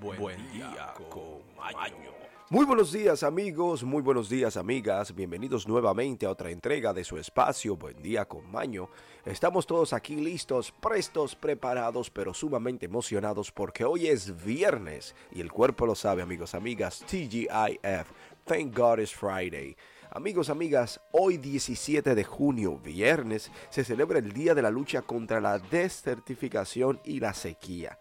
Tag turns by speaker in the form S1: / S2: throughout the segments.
S1: Buen, día, con Maño.
S2: Muy buenos días amigos, muy buenos días amigas, bienvenidos nuevamente a otra entrega de su espacio Buen día con Maño. Estamos todos aquí listos, prestos, preparados, pero sumamente emocionados porque hoy es viernes y el cuerpo lo sabe amigos, amigas, TGIF, Thank God it's Friday. Amigos, amigas, hoy 17 de junio, viernes, se celebra el Día de la Lucha contra la Desertificación y la Sequía.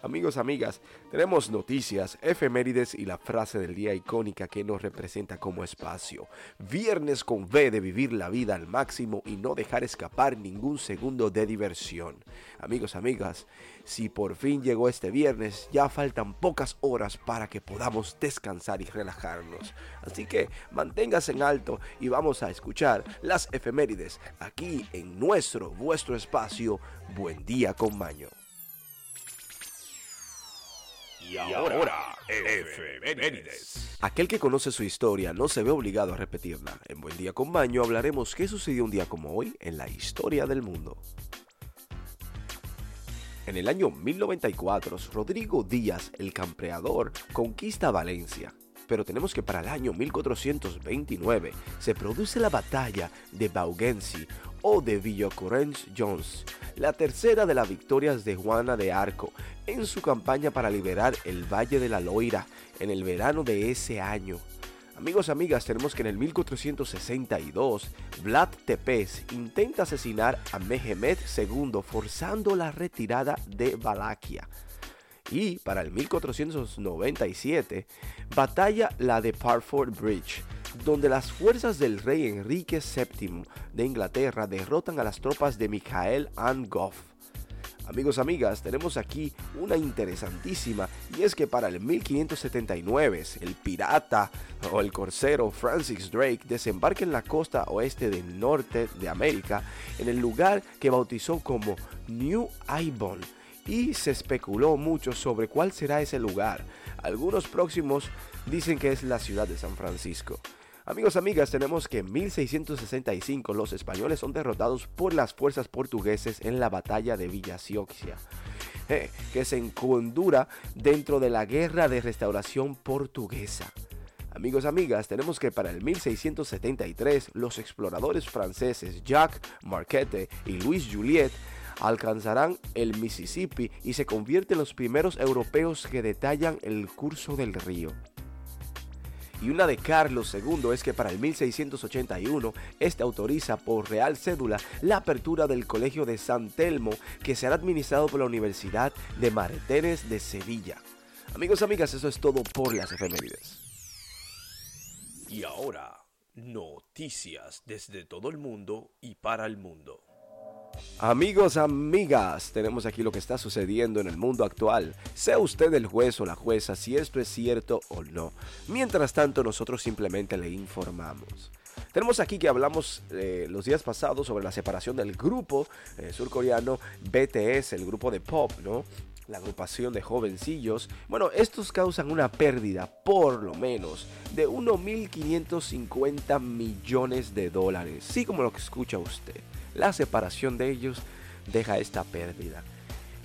S2: Amigos, amigas, tenemos noticias, efemérides y la frase del día icónica que nos representa como espacio. Viernes con V de vivir la vida al máximo y no dejar escapar ningún segundo de diversión. Amigos, amigas, si por fin llegó este viernes, ya faltan pocas horas para que podamos descansar y relajarnos. Así que manténgase en alto y vamos a escuchar las efemérides aquí en nuestro, vuestro espacio. Buen día con Maño.
S1: Y ahora, efemérides.
S2: Aquel que conoce su historia no se ve obligado a repetirla. En Buen Día con Baño hablaremos qué sucedió un día como hoy en la historia del mundo. En el año 1094, Rodrigo Díaz, el campeador, conquista Valencia. Pero tenemos que para el año 1429 se produce la batalla de Baugensi o de Villocurrens Jones, la tercera de las victorias de Juana de Arco en su campaña para liberar el Valle de la Loira en el verano de ese año. Amigos, amigas, tenemos que en el 1462, Vlad Tepes intenta asesinar a Mehmed II forzando la retirada de Valaquia. Y para el 1497, batalla la de Parford Bridge, donde las fuerzas del rey Enrique VII de Inglaterra derrotan a las tropas de Michael Angoff. Amigos, amigas, tenemos aquí una interesantísima y es que para el 1579 el pirata o el corsero Francis Drake desembarca en la costa oeste del norte de América en el lugar que bautizó como New Ibon y se especuló mucho sobre cuál será ese lugar. Algunos próximos dicen que es la ciudad de San Francisco. Amigos, amigas, tenemos que en 1665 los españoles son derrotados por las fuerzas portugueses en la batalla de Villa eh, que se encondura dentro de la guerra de restauración portuguesa. Amigos, amigas, tenemos que para el 1673 los exploradores franceses Jacques Marquette y Louis Juliet alcanzarán el Mississippi y se convierten en los primeros europeos que detallan el curso del río y una de Carlos II es que para el 1681 este autoriza por real cédula la apertura del Colegio de San Telmo que será administrado por la Universidad de Martínez de Sevilla. Amigos, amigas, eso es todo por las efemérides.
S1: Y ahora, noticias desde todo el mundo y para el mundo.
S2: Amigos, amigas, tenemos aquí lo que está sucediendo en el mundo actual. Sea usted el juez o la jueza si esto es cierto o no. Mientras tanto, nosotros simplemente le informamos. Tenemos aquí que hablamos eh, los días pasados sobre la separación del grupo eh, surcoreano BTS, el grupo de pop, ¿no? La agrupación de jovencillos. Bueno, estos causan una pérdida, por lo menos, de 1.550 millones de dólares. Sí, como lo que escucha usted. La separación de ellos deja esta pérdida.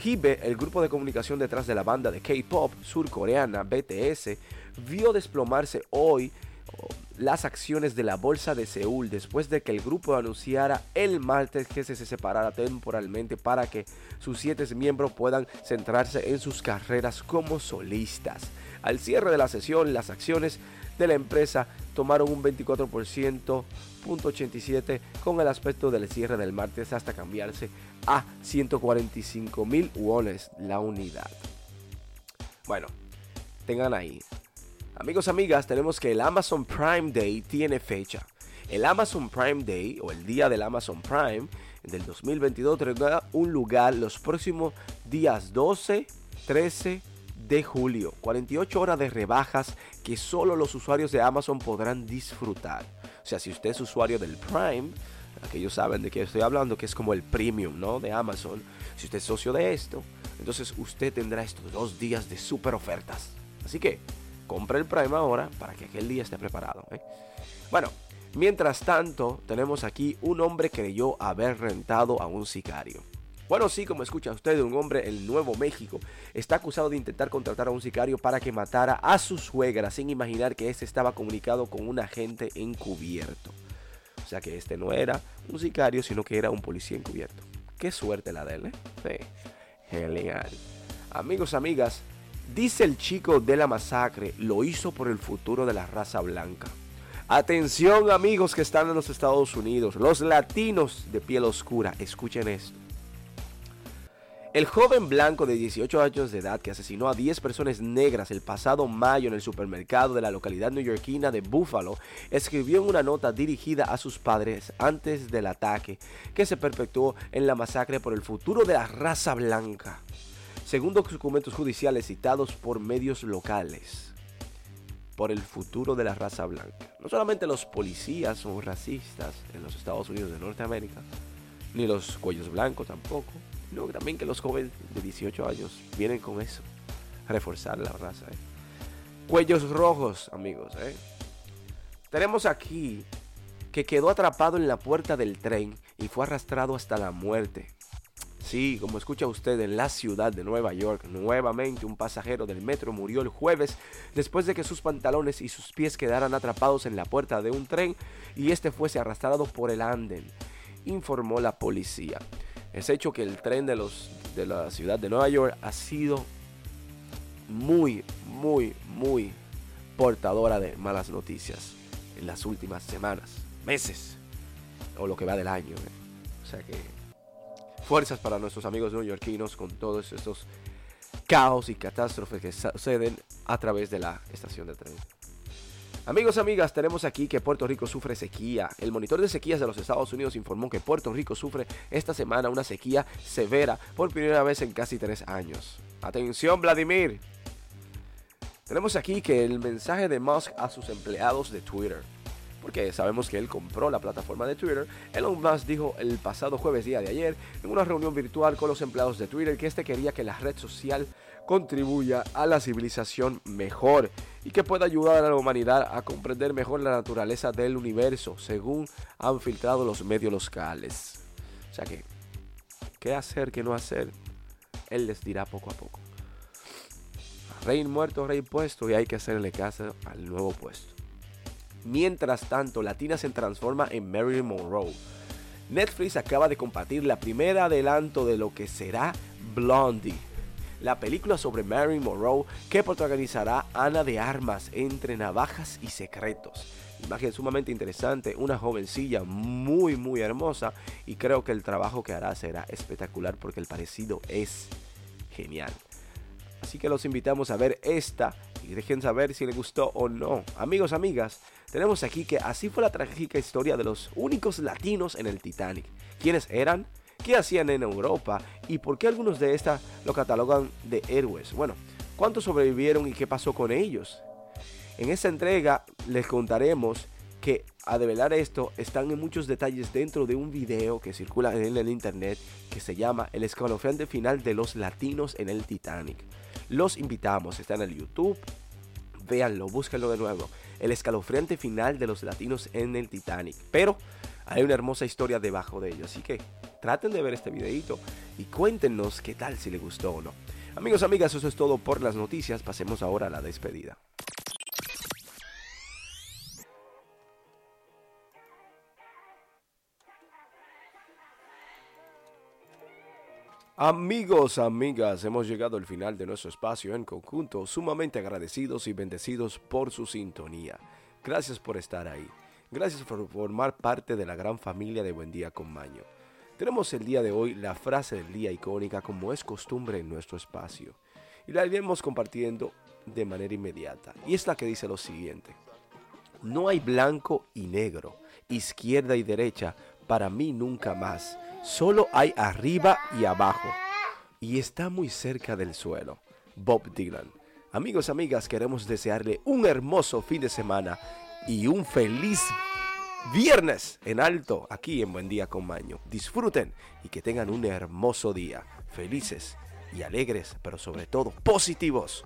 S2: Hibe, el grupo de comunicación detrás de la banda de K-pop surcoreana BTS, vio desplomarse hoy oh, las acciones de la bolsa de Seúl después de que el grupo anunciara el martes que se separara temporalmente para que sus siete miembros puedan centrarse en sus carreras como solistas. Al cierre de la sesión, las acciones de la empresa tomaron un 24% .87 con el aspecto del cierre del martes hasta cambiarse a 145 mil wones la unidad. Bueno, tengan ahí. Amigos, amigas, tenemos que el Amazon Prime Day tiene fecha. El Amazon Prime Day o el día del Amazon Prime del 2022 tendrá un lugar los próximos días 12, 13, de julio. 48 horas de rebajas que solo los usuarios de Amazon podrán disfrutar. O sea, si usted es usuario del Prime, aquellos saben de qué estoy hablando, que es como el premium, ¿no? De Amazon. Si usted es socio de esto, entonces usted tendrá estos dos días de super ofertas. Así que compre el Prime ahora para que aquel día esté preparado. Bueno, mientras tanto, tenemos aquí un hombre que creyó haber rentado a un sicario. Bueno, sí, como escucha usted, un hombre en Nuevo México está acusado de intentar contratar a un sicario para que matara a su suegra sin imaginar que este estaba comunicado con un agente encubierto. O sea que este no era un sicario, sino que era un policía encubierto. Qué suerte la de él, ¿eh? Sí. Genial. Amigos, amigas, dice el chico de la masacre, lo hizo por el futuro de la raza blanca. Atención amigos que están en los Estados Unidos, los latinos de piel oscura, escuchen esto. El joven blanco de 18 años de edad que asesinó a 10 personas negras el pasado mayo en el supermercado de la localidad neoyorquina de Buffalo escribió en una nota dirigida a sus padres antes del ataque que se perpetuó en la masacre por el futuro de la raza blanca, según documentos judiciales citados por medios locales. Por el futuro de la raza blanca. No solamente los policías son racistas en los Estados Unidos de Norteamérica, ni los cuellos blancos tampoco también que los jóvenes de 18 años vienen con eso. Reforzar la raza. ¿eh? Cuellos rojos, amigos. ¿eh? Tenemos aquí que quedó atrapado en la puerta del tren y fue arrastrado hasta la muerte. Sí, como escucha usted, en la ciudad de Nueva York, nuevamente un pasajero del metro murió el jueves después de que sus pantalones y sus pies quedaran atrapados en la puerta de un tren y este fuese arrastrado por el anden, informó la policía es hecho que el tren de, los, de la ciudad de Nueva York ha sido muy, muy, muy portadora de malas noticias en las últimas semanas, meses, o lo que va del año. ¿eh? O sea que fuerzas para nuestros amigos neoyorquinos con todos estos caos y catástrofes que suceden a través de la estación de tren. Amigos, amigas, tenemos aquí que Puerto Rico sufre sequía. El monitor de sequías de los Estados Unidos informó que Puerto Rico sufre esta semana una sequía severa por primera vez en casi tres años. Atención, Vladimir. Tenemos aquí que el mensaje de Musk a sus empleados de Twitter porque sabemos que él compró la plataforma de Twitter. Elon Musk dijo el pasado jueves día de ayer en una reunión virtual con los empleados de Twitter que este quería que la red social contribuya a la civilización mejor y que pueda ayudar a la humanidad a comprender mejor la naturaleza del universo, según han filtrado los medios locales. O sea que, ¿qué hacer, qué no hacer? Él les dirá poco a poco. Rey muerto, rey puesto, y hay que hacerle caso al nuevo puesto. Mientras tanto, Latina se transforma en Marilyn Monroe. Netflix acaba de compartir la primera adelanto de lo que será Blondie la película sobre Marilyn Monroe que protagonizará Ana de Armas entre navajas y secretos. Imagen sumamente interesante, una jovencilla muy muy hermosa y creo que el trabajo que hará será espectacular porque el parecido es genial. Así que los invitamos a ver esta y dejen saber si les gustó o no. Amigos, amigas, tenemos aquí que así fue la trágica historia de los únicos latinos en el Titanic. ¿Quiénes eran? Qué hacían en Europa y por qué algunos de estas lo catalogan de héroes. Bueno, ¿cuántos sobrevivieron y qué pasó con ellos? En esta entrega les contaremos que a develar esto están en muchos detalles dentro de un video que circula en el internet que se llama El escalofriante final de los latinos en el Titanic. Los invitamos, está en el YouTube, véanlo, búsquenlo de nuevo. El escalofriante final de los latinos en el Titanic. Pero hay una hermosa historia debajo de ello, así que traten de ver este videito y cuéntenos qué tal si les gustó o no. Amigos, amigas, eso es todo por las noticias. Pasemos ahora a la despedida. Amigos, amigas, hemos llegado al final de nuestro espacio en conjunto, sumamente agradecidos y bendecidos por su sintonía. Gracias por estar ahí. Gracias por formar parte de la gran familia de Buen Día con Maño. Tenemos el día de hoy la frase del día icónica como es costumbre en nuestro espacio y la iremos compartiendo de manera inmediata. Y es la que dice lo siguiente. No hay blanco y negro, izquierda y derecha, para mí nunca más. Solo hay arriba y abajo. Y está muy cerca del suelo. Bob Dylan. Amigos, amigas, queremos desearle un hermoso fin de semana y un feliz viernes en alto aquí en Buen Día con Maño. Disfruten y que tengan un hermoso día. Felices y alegres, pero sobre todo positivos.